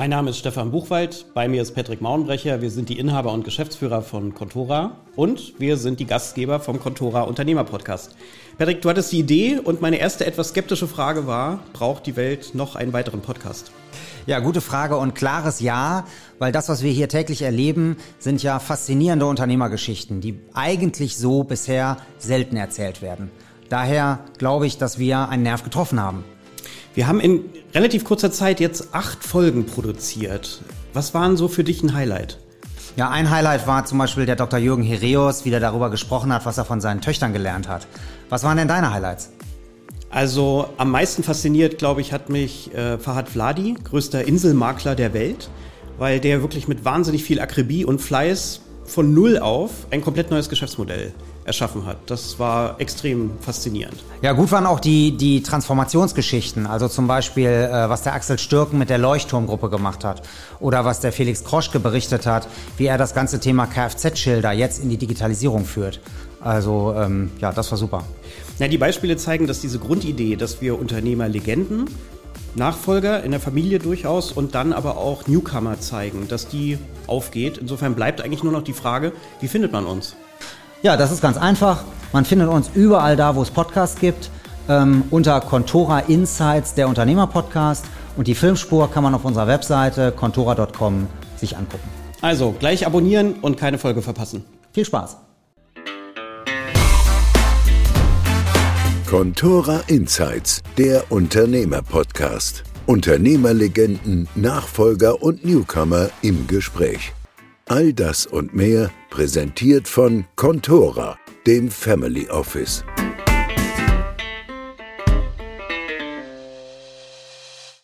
Mein Name ist Stefan Buchwald, bei mir ist Patrick Mauenbrecher. Wir sind die Inhaber und Geschäftsführer von Contora und wir sind die Gastgeber vom Contora Unternehmer Podcast. Patrick, du hattest die Idee und meine erste etwas skeptische Frage war, braucht die Welt noch einen weiteren Podcast? Ja, gute Frage und klares Ja, weil das, was wir hier täglich erleben, sind ja faszinierende Unternehmergeschichten, die eigentlich so bisher selten erzählt werden. Daher glaube ich, dass wir einen Nerv getroffen haben. Wir haben in relativ kurzer Zeit jetzt acht Folgen produziert. Was waren so für dich ein Highlight? Ja, ein Highlight war zum Beispiel der Dr. Jürgen Hereus, wie der darüber gesprochen hat, was er von seinen Töchtern gelernt hat. Was waren denn deine Highlights? Also am meisten fasziniert, glaube ich, hat mich äh, Fahad Vladi, größter Inselmakler der Welt, weil der wirklich mit wahnsinnig viel Akribie und Fleiß von Null auf ein komplett neues Geschäftsmodell erschaffen hat. Das war extrem faszinierend. Ja, gut waren auch die, die Transformationsgeschichten. Also zum Beispiel, äh, was der Axel Stürken mit der Leuchtturmgruppe gemacht hat. Oder was der Felix Kroschke berichtet hat, wie er das ganze Thema Kfz-Schilder jetzt in die Digitalisierung führt. Also ähm, ja, das war super. Ja, die Beispiele zeigen, dass diese Grundidee, dass wir Unternehmerlegenden Nachfolger in der Familie durchaus und dann aber auch Newcomer zeigen, dass die aufgeht. Insofern bleibt eigentlich nur noch die Frage, wie findet man uns? Ja, das ist ganz einfach. Man findet uns überall da, wo es Podcasts gibt, ähm, unter Contora Insights, der Unternehmer-Podcast. Und die Filmspur kann man auf unserer Webseite contora.com sich angucken. Also gleich abonnieren und keine Folge verpassen. Viel Spaß! Contora Insights, der Unternehmer-Podcast. Unternehmerlegenden, Nachfolger und Newcomer im Gespräch. All das und mehr präsentiert von Contora, dem Family Office.